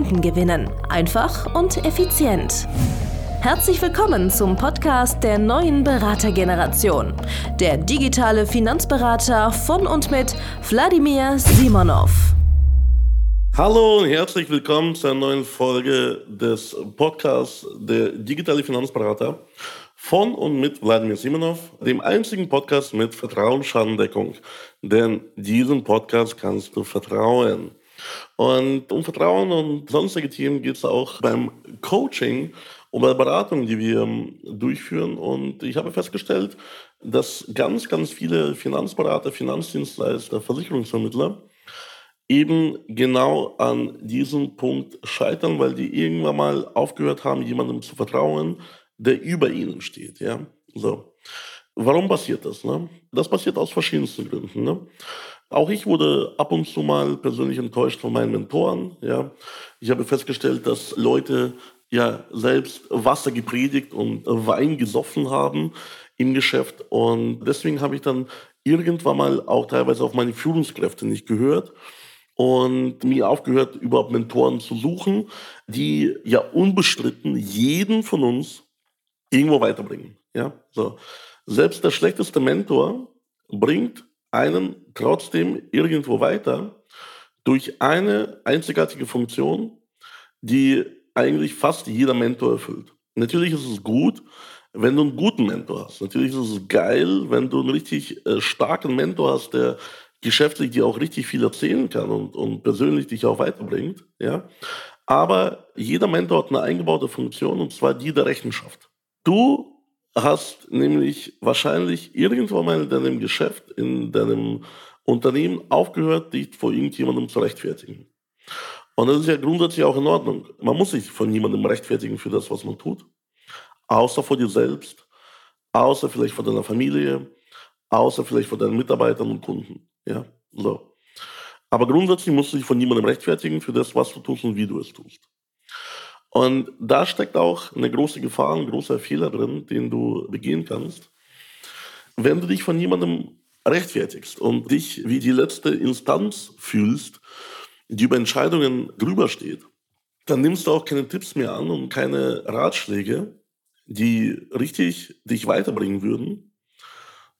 Kunden gewinnen. Einfach und effizient. Herzlich willkommen zum Podcast der neuen Beratergeneration. Der digitale Finanzberater von und mit Wladimir Simonov. Hallo und herzlich willkommen zu einer neuen Folge des Podcasts der digitale Finanzberater von und mit Wladimir Simonov, dem einzigen Podcast mit Vertrauensschadendeckung. Denn diesem Podcast kannst du vertrauen. Und um Vertrauen und sonstige Themen geht es auch beim Coaching und bei der Beratung, die wir ähm, durchführen. Und ich habe festgestellt, dass ganz, ganz viele Finanzberater, Finanzdienstleister, Versicherungsvermittler eben genau an diesem Punkt scheitern, weil die irgendwann mal aufgehört haben, jemandem zu vertrauen, der über ihnen steht. Ja? So. Warum passiert das? Ne? Das passiert aus verschiedensten Gründen. Ne? Auch ich wurde ab und zu mal persönlich enttäuscht von meinen Mentoren. Ja. Ich habe festgestellt, dass Leute ja selbst Wasser gepredigt und Wein gesoffen haben im Geschäft. Und deswegen habe ich dann irgendwann mal auch teilweise auf meine Führungskräfte nicht gehört und mir aufgehört, überhaupt Mentoren zu suchen, die ja unbestritten jeden von uns irgendwo weiterbringen. Ja, so. Selbst der schlechteste Mentor bringt einen trotzdem irgendwo weiter durch eine einzigartige Funktion, die eigentlich fast jeder Mentor erfüllt. Natürlich ist es gut, wenn du einen guten Mentor hast. Natürlich ist es geil, wenn du einen richtig äh, starken Mentor hast, der geschäftlich dir auch richtig viel erzählen kann und, und persönlich dich auch weiterbringt. Ja? Aber jeder Mentor hat eine eingebaute Funktion und zwar die der Rechenschaft. Du hast nämlich wahrscheinlich irgendwann mal in deinem Geschäft, in deinem Unternehmen aufgehört, dich vor irgendjemandem zu rechtfertigen. Und das ist ja grundsätzlich auch in Ordnung. Man muss sich von niemandem rechtfertigen für das, was man tut. Außer vor dir selbst, außer vielleicht vor deiner Familie, außer vielleicht vor deinen Mitarbeitern und Kunden. Ja, so. Aber grundsätzlich musst du dich von niemandem rechtfertigen für das, was du tust und wie du es tust. Und da steckt auch eine große Gefahr, ein großer Fehler drin, den du begehen kannst. Wenn du dich von jemandem rechtfertigst und dich wie die letzte Instanz fühlst, die über Entscheidungen drüber steht, dann nimmst du auch keine Tipps mehr an und keine Ratschläge, die richtig dich weiterbringen würden.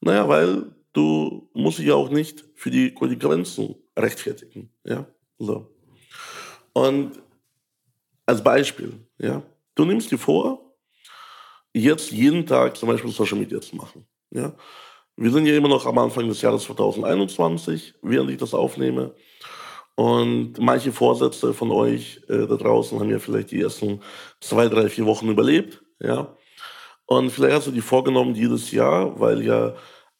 Naja, weil du musst dich ja auch nicht für die Konsequenzen rechtfertigen. Ja, so. Und als Beispiel, ja, du nimmst dir vor, jetzt jeden Tag zum Beispiel Social Media zu machen. Ja. Wir sind ja immer noch am Anfang des Jahres 2021, während ich das aufnehme. Und manche Vorsätze von euch äh, da draußen haben ja vielleicht die ersten zwei, drei, vier Wochen überlebt. Ja. Und vielleicht hast du die vorgenommen jedes Jahr, weil ja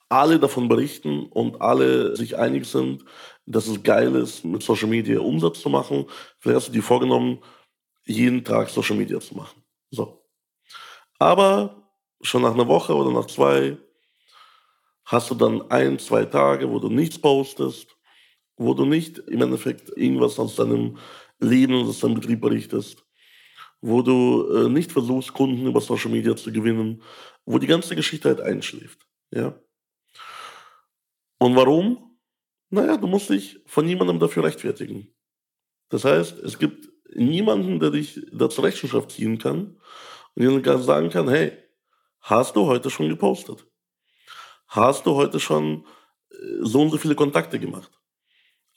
alle davon berichten und alle sich einig sind, dass es geil ist, mit Social Media Umsatz zu machen. Vielleicht hast du die vorgenommen, jeden Tag Social Media zu machen. So. Aber schon nach einer Woche oder nach zwei hast du dann ein, zwei Tage, wo du nichts postest, wo du nicht im Endeffekt irgendwas aus deinem Leben und aus deinem Betrieb berichtest, wo du äh, nicht versuchst, Kunden über Social Media zu gewinnen, wo die ganze Geschichte halt einschläft. Ja? Und warum? Naja, du musst dich von niemandem dafür rechtfertigen. Das heißt, es gibt niemanden, der dich dazu Rechenschaft ziehen kann und dir sagen kann, hey, hast du heute schon gepostet? Hast du heute schon äh, so und so viele Kontakte gemacht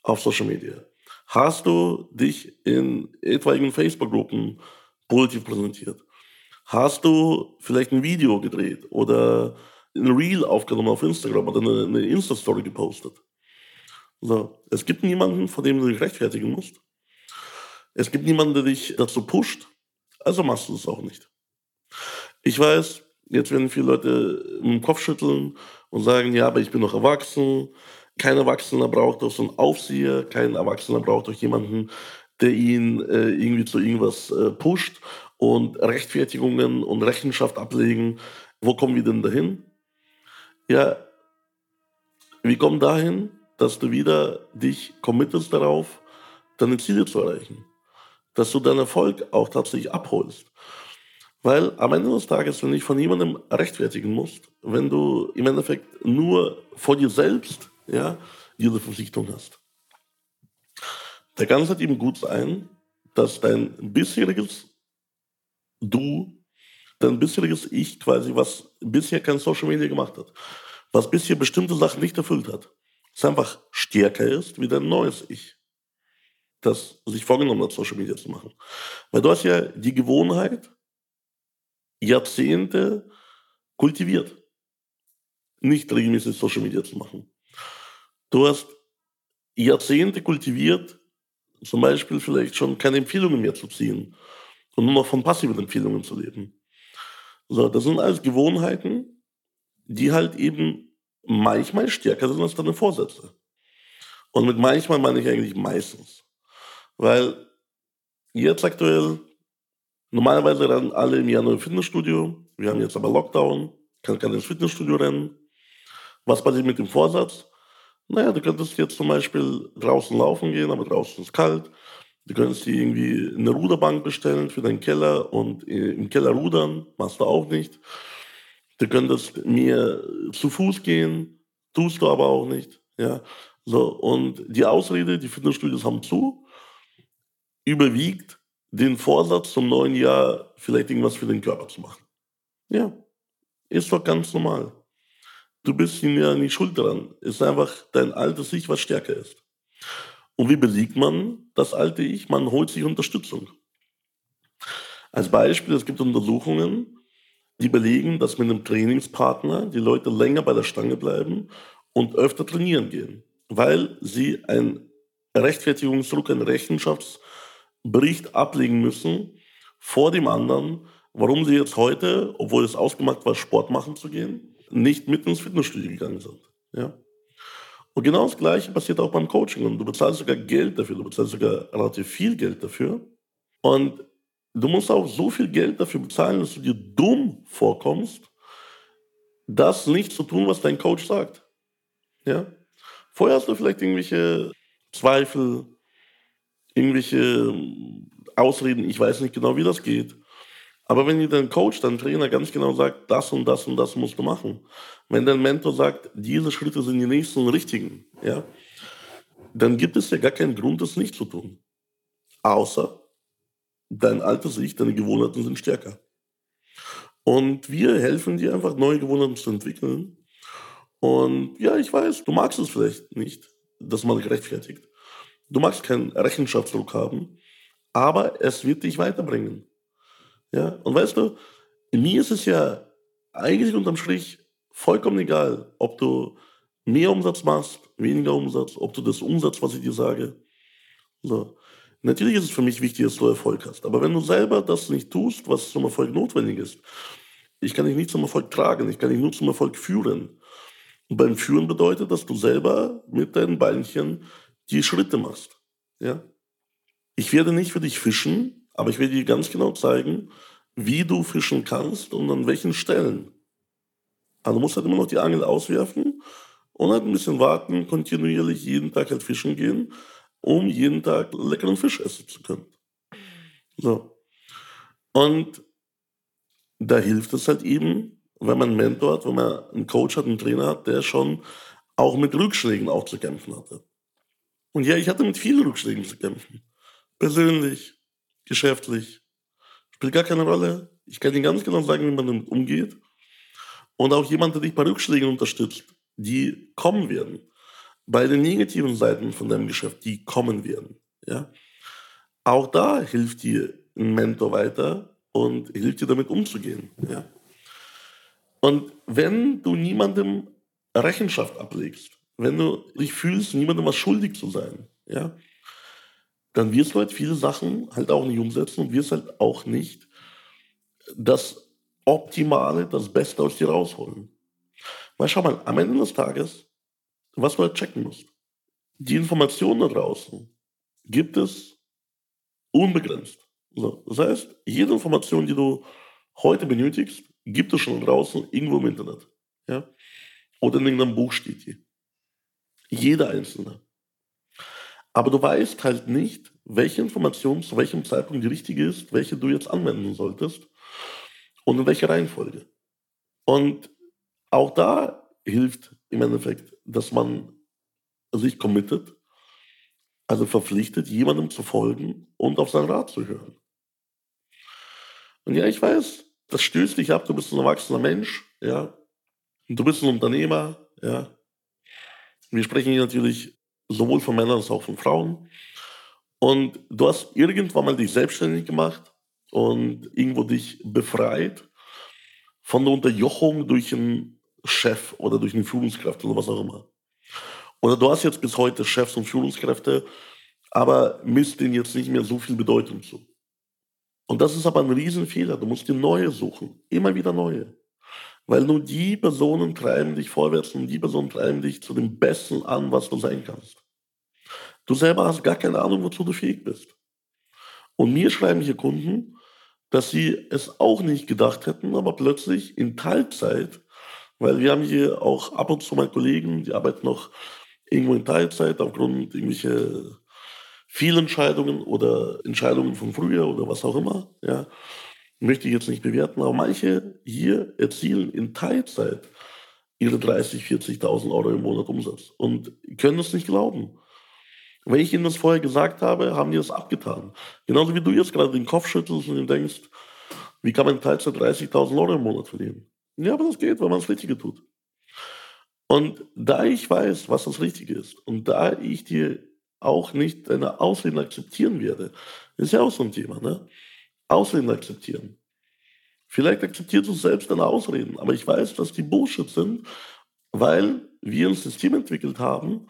auf Social Media? Hast du dich in etwaigen Facebook-Gruppen positiv präsentiert? Hast du vielleicht ein Video gedreht oder ein Reel aufgenommen auf Instagram oder eine Insta-Story gepostet? So, es gibt niemanden, vor dem du dich rechtfertigen musst. Es gibt niemanden, der dich dazu pusht, also machst du es auch nicht. Ich weiß, jetzt werden viele Leute im Kopf schütteln und sagen, ja, aber ich bin noch erwachsen. Kein Erwachsener braucht doch so einen Aufseher, kein Erwachsener braucht doch jemanden, der ihn äh, irgendwie zu irgendwas äh, pusht und Rechtfertigungen und Rechenschaft ablegen. Wo kommen wir denn dahin? Ja, wir kommen dahin, dass du wieder dich committest darauf, deine Ziele zu erreichen. Dass du deinen Erfolg auch tatsächlich abholst. Weil am Ende des Tages, wenn du dich von jemandem rechtfertigen musst, wenn du im Endeffekt nur vor dir selbst ja, diese Verpflichtung hast, da kann es halt eben gut sein, dass dein bisheriges Du, dein bisheriges Ich quasi, was bisher kein Social Media gemacht hat, was bisher bestimmte Sachen nicht erfüllt hat, es einfach stärker ist wie dein neues Ich, das sich vorgenommen hat, Social Media zu machen. Weil du hast ja die Gewohnheit, Jahrzehnte kultiviert, nicht regelmäßig Social Media zu machen. Du hast Jahrzehnte kultiviert, zum Beispiel vielleicht schon keine Empfehlungen mehr zu ziehen und nur noch von passiven Empfehlungen zu leben. So, das sind alles Gewohnheiten, die halt eben manchmal stärker sind als deine Vorsätze. Und mit manchmal meine ich eigentlich meistens. Weil jetzt aktuell, normalerweise rennen alle im Januar im Fitnessstudio. Wir haben jetzt aber Lockdown, kann keiner ins Fitnessstudio rennen. Was passiert mit dem Vorsatz? Naja, du könntest jetzt zum Beispiel draußen laufen gehen, aber draußen ist kalt. Du könntest dir irgendwie eine Ruderbank bestellen für deinen Keller und im Keller rudern, machst du auch nicht. Du könntest mir zu Fuß gehen, tust du aber auch nicht. Ja, so, und die Ausrede, die Fitnessstudios haben zu, überwiegt den Vorsatz zum neuen Jahr, vielleicht irgendwas für den Körper zu machen. Ja, ist doch ganz normal. Du bist ihm ja nicht schuld dran. Es ist einfach dein altes Ich, was stärker ist. Und wie besiegt man das alte Ich? Man holt sich Unterstützung. Als Beispiel, es gibt Untersuchungen, die belegen, dass mit einem Trainingspartner die Leute länger bei der Stange bleiben und öfter trainieren gehen, weil sie einen Rechtfertigungsdruck, einen Rechenschaftsbericht ablegen müssen vor dem anderen, warum sie jetzt heute, obwohl es ausgemacht war, Sport machen zu gehen, nicht mit ins Fitnessstudio gegangen sind. Ja? Und genau das Gleiche passiert auch beim Coaching. Und du bezahlst sogar Geld dafür, du bezahlst sogar relativ viel Geld dafür. Und du musst auch so viel Geld dafür bezahlen, dass du dir dumm vorkommst, das nicht zu tun, was dein Coach sagt. Ja? Vorher hast du vielleicht irgendwelche Zweifel, irgendwelche Ausreden, ich weiß nicht genau, wie das geht. Aber wenn dir dein Coach, dein Trainer ganz genau sagt, das und das und das musst du machen, wenn dein Mentor sagt, diese Schritte sind die nächsten und richtigen, ja, dann gibt es ja gar keinen Grund, das nicht zu tun. Außer dein altes Ich, deine Gewohnheiten sind stärker. Und wir helfen dir einfach, neue Gewohnheiten zu entwickeln. Und ja, ich weiß, du magst es vielleicht nicht, dass man dich rechtfertigt. Du magst keinen Rechenschaftsdruck haben, aber es wird dich weiterbringen. Ja, und weißt du, mir ist es ja eigentlich unterm Strich vollkommen egal, ob du mehr Umsatz machst, weniger Umsatz, ob du das umsetzt, was ich dir sage. So. Natürlich ist es für mich wichtig, dass du Erfolg hast. Aber wenn du selber das nicht tust, was zum Erfolg notwendig ist, ich kann dich nicht zum Erfolg tragen, ich kann dich nur zum Erfolg führen. Und beim Führen bedeutet, dass du selber mit deinen Beinchen die Schritte machst. Ja? Ich werde nicht für dich fischen, aber ich will dir ganz genau zeigen, wie du fischen kannst und an welchen Stellen. Also du musst halt immer noch die Angel auswerfen und halt ein bisschen warten, kontinuierlich jeden Tag halt fischen gehen, um jeden Tag leckeren Fisch essen zu können. So. Und da hilft es halt eben, wenn man einen Mentor hat, wenn man einen Coach hat, einen Trainer hat, der schon auch mit Rückschlägen auch zu kämpfen hatte. Und ja, ich hatte mit vielen Rückschlägen zu kämpfen. Persönlich, geschäftlich. Spielt gar keine Rolle. Ich kann dir ganz genau sagen, wie man damit umgeht. Und auch jemand, der dich bei Rückschlägen unterstützt, die kommen werden. Bei den negativen Seiten von deinem Geschäft, die kommen werden. Ja? Auch da hilft dir ein Mentor weiter und hilft dir damit umzugehen. Ja? Und wenn du niemandem Rechenschaft ablegst, wenn du dich fühlst, niemandem was schuldig zu sein, ja, dann wirst du halt viele Sachen halt auch nicht umsetzen und wirst halt auch nicht das Optimale, das Beste aus dir rausholen. Weil schau mal, am Ende des Tages, was du halt checken musst, die Informationen da draußen gibt es unbegrenzt. So, das heißt, jede Information, die du heute benötigst, gibt es schon draußen irgendwo im Internet. Ja? Oder in irgendeinem Buch steht die. Jeder einzelne. Aber du weißt halt nicht, welche Information zu welchem Zeitpunkt die richtige ist, welche du jetzt anwenden solltest und in welcher Reihenfolge. Und auch da hilft im Endeffekt, dass man sich committet, also verpflichtet, jemandem zu folgen und auf seinen Rat zu hören. Und ja, ich weiß, das stößt dich ab, du bist ein erwachsener Mensch, ja, du bist ein Unternehmer, ja. Wir sprechen hier natürlich sowohl von Männern als auch von Frauen. Und du hast irgendwann mal dich selbstständig gemacht und irgendwo dich befreit von der Unterjochung durch einen Chef oder durch eine Führungskraft oder was auch immer. Oder du hast jetzt bis heute Chefs und Führungskräfte, aber misst denen jetzt nicht mehr so viel Bedeutung zu. Und das ist aber ein Riesenfehler. Du musst dir neue suchen. Immer wieder neue. Weil nur die Personen treiben dich vorwärts und die Personen treiben dich zu dem Besten an, was du sein kannst. Du selber hast gar keine Ahnung, wozu du fähig bist. Und mir schreiben hier Kunden, dass sie es auch nicht gedacht hätten, aber plötzlich in Teilzeit, weil wir haben hier auch ab und zu mal Kollegen, die arbeiten noch irgendwo in Teilzeit aufgrund irgendwelcher Fehlentscheidungen oder Entscheidungen von früher oder was auch immer, ja, möchte ich jetzt nicht bewerten, aber manche hier erzielen in Teilzeit ihre 30, 40.000 Euro im Monat Umsatz und können es nicht glauben. Wenn ich ihnen das vorher gesagt habe, haben die das abgetan. Genauso wie du jetzt gerade den Kopf schüttelst und denkst, wie kann man in Teilzeit 30.000 Euro im Monat verdienen? Ja, aber das geht, weil man das Richtige tut. Und da ich weiß, was das Richtige ist und da ich dir auch nicht deine Ausreden akzeptieren werde, ist ja auch so ein Thema, ne? Ausreden akzeptieren. Vielleicht akzeptierst du selbst deine Ausreden, aber ich weiß, dass die Bullshit sind, weil wir ein System entwickelt haben,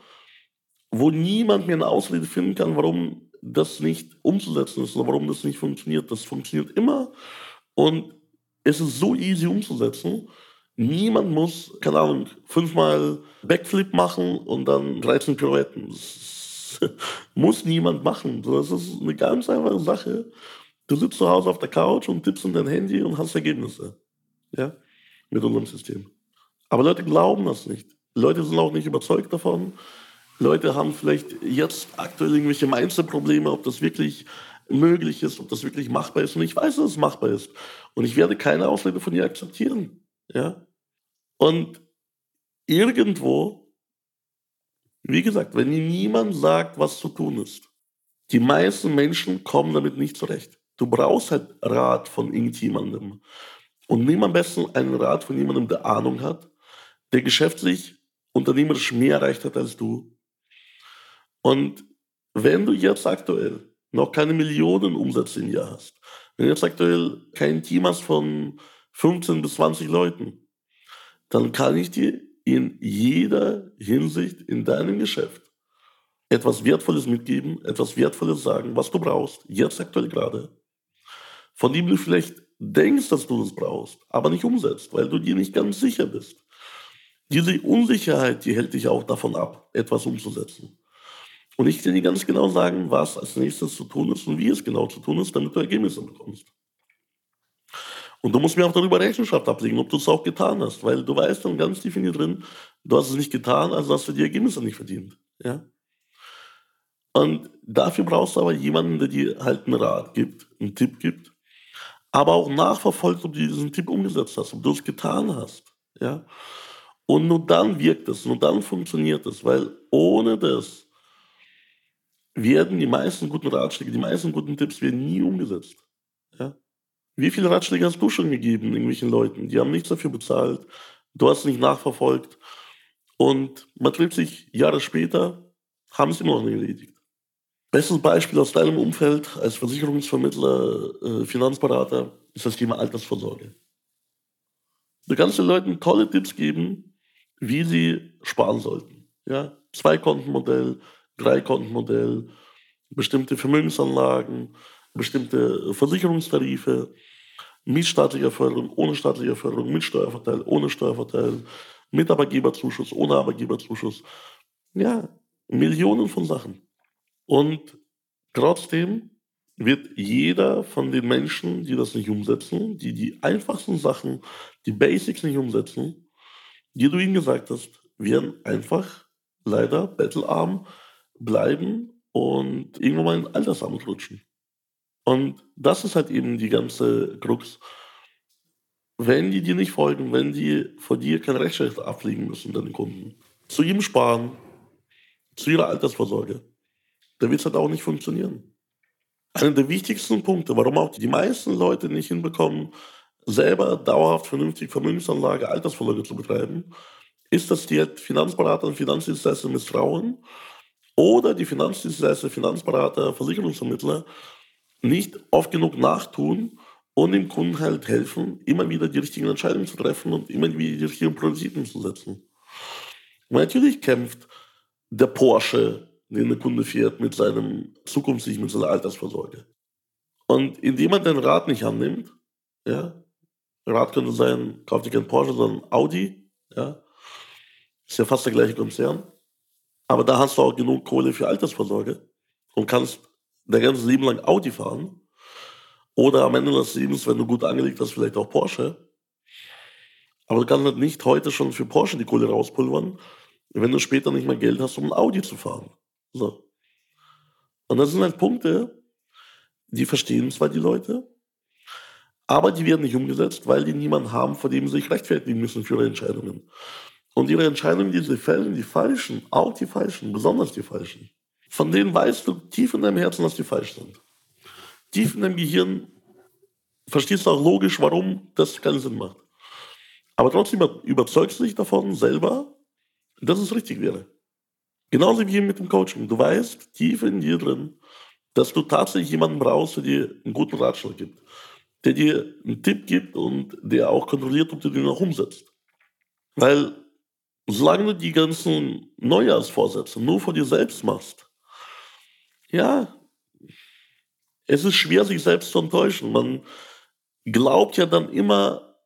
wo niemand mehr eine Ausrede finden kann, warum das nicht umzusetzen ist oder warum das nicht funktioniert. Das funktioniert immer und es ist so easy umzusetzen. Niemand muss, keine Ahnung, fünfmal Backflip machen und dann 13 Pirouetten. Das muss niemand machen. Das ist eine ganz einfache Sache. Du sitzt zu Hause auf der Couch und tippst in dein Handy und hast Ergebnisse. Ja, mit unserem System. Aber Leute glauben das nicht. Leute sind auch nicht überzeugt davon. Leute haben vielleicht jetzt aktuell irgendwelche Mindset-Probleme, ob das wirklich möglich ist, ob das wirklich machbar ist. Und ich weiß, dass es machbar ist. Und ich werde keine Ausrede von ihr akzeptieren. Ja? Und irgendwo, wie gesagt, wenn niemand sagt, was zu tun ist, die meisten Menschen kommen damit nicht zurecht. Du brauchst halt Rat von irgendjemandem. Und nimm am besten einen Rat von jemandem, der Ahnung hat, der geschäftlich, unternehmerisch mehr erreicht hat als du. Und wenn du jetzt aktuell noch keine Millionen Umsätze im Jahr hast, wenn du jetzt aktuell kein Team hast von 15 bis 20 Leuten, dann kann ich dir in jeder Hinsicht in deinem Geschäft etwas Wertvolles mitgeben, etwas Wertvolles sagen, was du brauchst, jetzt aktuell gerade, von dem du vielleicht denkst, dass du das brauchst, aber nicht umsetzt, weil du dir nicht ganz sicher bist. Diese Unsicherheit, die hält dich auch davon ab, etwas umzusetzen. Und ich kann dir ganz genau sagen, was als nächstes zu tun ist und wie es genau zu tun ist, damit du Ergebnisse bekommst. Und du musst mir auch darüber Rechenschaft ablegen, ob du es auch getan hast, weil du weißt dann ganz tief in dir drin, du hast es nicht getan, also hast du die Ergebnisse nicht verdient. Ja? Und dafür brauchst du aber jemanden, der dir halt einen Rat gibt, einen Tipp gibt, aber auch nachverfolgt, ob du diesen Tipp umgesetzt hast, ob du es getan hast. Ja? Und nur dann wirkt es, nur dann funktioniert es, weil ohne das werden die meisten guten Ratschläge, die meisten guten Tipps werden nie umgesetzt. Ja? Wie viele Ratschläge hast du schon gegeben irgendwelchen Leuten? Die haben nichts dafür bezahlt, du hast nicht nachverfolgt und man trifft sich Jahre später, haben es immer noch nicht erledigt. Bestes Beispiel aus deinem Umfeld als Versicherungsvermittler, äh, Finanzberater ist das Thema Altersvorsorge. Du kannst den Leuten tolle Tipps geben, wie sie sparen sollten. Ja? Zwei-Konten-Modell, Drei-Konten-Modell, bestimmte Vermögensanlagen, bestimmte Versicherungstarife, mit staatlicher Förderung, ohne staatliche Förderung, mit Steuervorteil, ohne Steuervorteil, mit Arbeitgeberzuschuss, ohne Arbeitgeberzuschuss. Ja, Millionen von Sachen. Und trotzdem wird jeder von den Menschen, die das nicht umsetzen, die die einfachsten Sachen, die Basics nicht umsetzen, die du ihnen gesagt hast, werden einfach leider bettelarm bleiben und irgendwann mal in Altersamt rutschen. Und das ist halt eben die ganze Krux. Wenn die dir nicht folgen, wenn die vor dir kein Rechtsrecht ablegen müssen, deine Kunden, zu ihm sparen, zu ihrer Altersvorsorge, dann wird es halt auch nicht funktionieren. Einer der wichtigsten Punkte, warum auch die meisten Leute nicht hinbekommen, selber dauerhaft vernünftig Vermögensanlage, Altersvorsorge zu betreiben, ist, dass die Finanzberater und Finanzdienstleister misstrauen oder die Finanzdienstleister, Finanzberater, Versicherungsvermittler nicht oft genug nachtun und dem Kunden halt helfen, immer wieder die richtigen Entscheidungen zu treffen und immer wieder die richtigen Prioritäten zu setzen. Und natürlich kämpft der Porsche, den der Kunde fährt, mit seinem zukünftig mit seiner Altersvorsorge. Und indem man den Rat nicht annimmt, ja, Rat könnte sein, kauf dir kein Porsche, sondern Audi, ja, ist ja fast der gleiche Konzern. Aber da hast du auch genug Kohle für Altersvorsorge und kannst dein ganzes Leben lang Audi fahren. Oder am Ende des Lebens, wenn du gut angelegt hast, vielleicht auch Porsche. Aber du kannst halt nicht heute schon für Porsche die Kohle rauspulvern, wenn du später nicht mehr Geld hast, um ein Audi zu fahren. So. Und das sind halt Punkte, die verstehen zwar die Leute, aber die werden nicht umgesetzt, weil die niemanden haben, vor dem sie sich rechtfertigen müssen für ihre Entscheidungen. Und ihre Entscheidungen, die sie fällen, die falschen, auch die falschen, besonders die falschen, von denen weißt du tief in deinem Herzen, dass die falsch sind. Tief in deinem Gehirn verstehst du auch logisch, warum das keinen Sinn macht. Aber trotzdem überzeugst du dich davon selber, dass es richtig wäre. Genauso wie mit dem Coaching. Du weißt tief in dir drin, dass du tatsächlich jemanden brauchst, der dir einen guten Ratschlag gibt, der dir einen Tipp gibt und der auch kontrolliert, ob du den auch umsetzt. Weil solange du die ganzen Neujahrsvorsätze nur vor dir selbst machst, ja, es ist schwer, sich selbst zu enttäuschen. Man glaubt ja dann immer,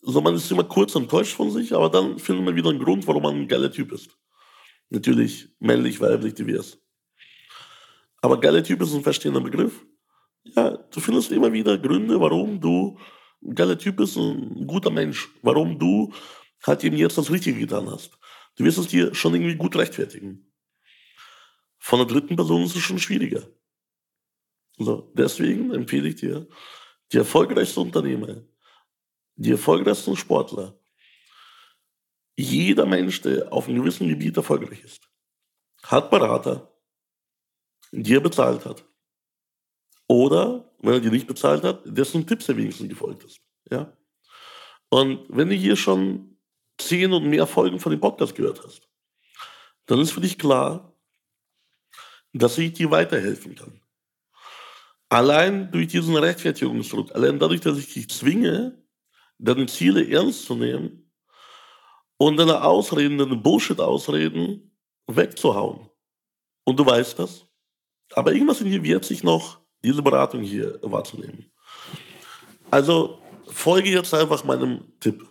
so man ist immer kurz enttäuscht von sich, aber dann findet man wieder einen Grund, warum man ein geiler Typ ist. Natürlich männlich, weiblich, divers. Aber geiler Typ ist ein verstehender Begriff. Ja, du findest immer wieder Gründe, warum du ein geiler Typ bist, ein guter Mensch. Warum du halt eben jetzt das Richtige getan hast. Du wirst es dir schon irgendwie gut rechtfertigen. Von der dritten Person ist es schon schwieriger. So, deswegen empfehle ich dir, die erfolgreichsten Unternehmer, die erfolgreichsten Sportler, jeder Mensch, der auf einem gewissen Gebiet erfolgreich ist, hat Berater, die er bezahlt hat. Oder, wenn er die nicht bezahlt hat, dessen Tipps er wenigstens gefolgt ist. Ja? Und wenn du hier schon zehn und mehr Folgen von dem Podcast gehört hast, dann ist für dich klar, dass ich dir weiterhelfen kann. Allein durch diesen Rechtfertigungsdruck, allein dadurch, dass ich dich zwinge, deine Ziele ernst zu nehmen und deine Ausreden, deine Bullshit-Ausreden wegzuhauen. Und du weißt das. Aber irgendwas in dir wird sich noch diese Beratung hier wahrzunehmen. Also folge jetzt einfach meinem Tipp.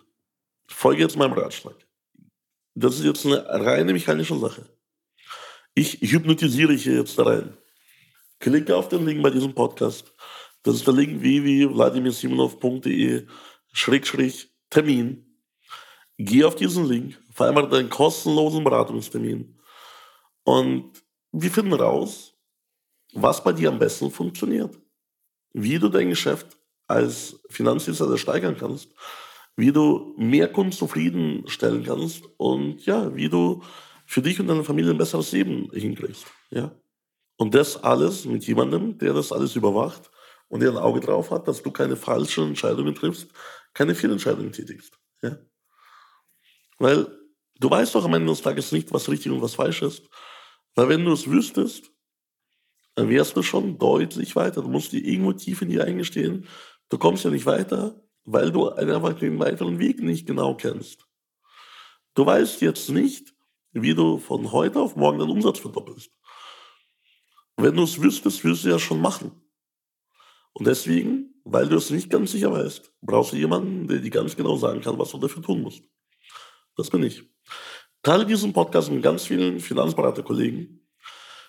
Folge jetzt meinem Ratschlag. Das ist jetzt eine reine mechanische Sache. Ich hypnotisiere hier jetzt rein. Klicke auf den Link bei diesem Podcast. Das ist der Link www.vladimirsimonov.de Schrägstrich Termin. Geh auf diesen Link, vereinbare deinen kostenlosen Beratungstermin und wir finden raus, was bei dir am besten funktioniert. Wie du dein Geschäft als Finanzdienstleister steigern kannst, wie du mehr Kunden zufriedenstellen kannst und ja, wie du für dich und deine Familie ein besseres Leben hinkriegst. Ja? Und das alles mit jemandem, der das alles überwacht und der ein Auge drauf hat, dass du keine falschen Entscheidungen triffst, keine Fehlentscheidungen tätigst. Ja? Weil du weißt doch am Ende des Tages nicht, was richtig und was falsch ist. Weil wenn du es wüsstest, dann wärst du schon deutlich weiter. Du musst dir irgendwo tief in dir eingestehen, du kommst ja nicht weiter, weil du einfach den weiteren Weg nicht genau kennst. Du weißt jetzt nicht, wie du von heute auf morgen deinen Umsatz verdoppelst. Wenn du es wüsstest, würdest du ja schon machen. Und deswegen, weil du es nicht ganz sicher weißt, brauchst du jemanden, der dir ganz genau sagen kann, was du dafür tun musst. Das bin ich. Teile diesen Podcast mit ganz vielen Finanzberaterkollegen.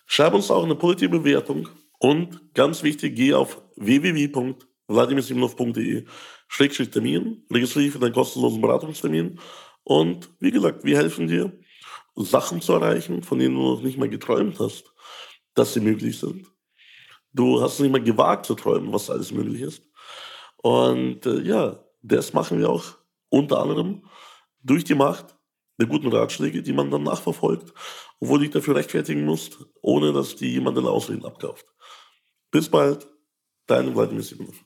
Schreib uns auch eine positive Bewertung Und ganz wichtig, geh auf www.vladimirsimonov.de Termin, registriere dich für deinen kostenlosen Beratungstermin und wie gesagt, wir helfen dir, Sachen zu erreichen, von denen du noch nicht mal geträumt hast, dass sie möglich sind. Du hast nicht mal gewagt zu träumen, was alles möglich ist. Und äh, ja, das machen wir auch unter anderem durch die Macht der guten Ratschläge, die man dann nachverfolgt, obwohl du dich dafür rechtfertigen musst, ohne dass die jemanden Ausreden abkauft. Bis bald, dein Vladimir Simonov.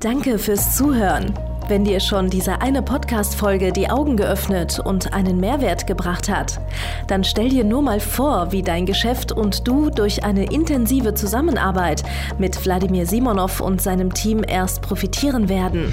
Danke fürs Zuhören. Wenn dir schon diese eine Podcast-Folge die Augen geöffnet und einen Mehrwert gebracht hat, dann stell dir nur mal vor, wie dein Geschäft und du durch eine intensive Zusammenarbeit mit Wladimir Simonov und seinem Team erst profitieren werden.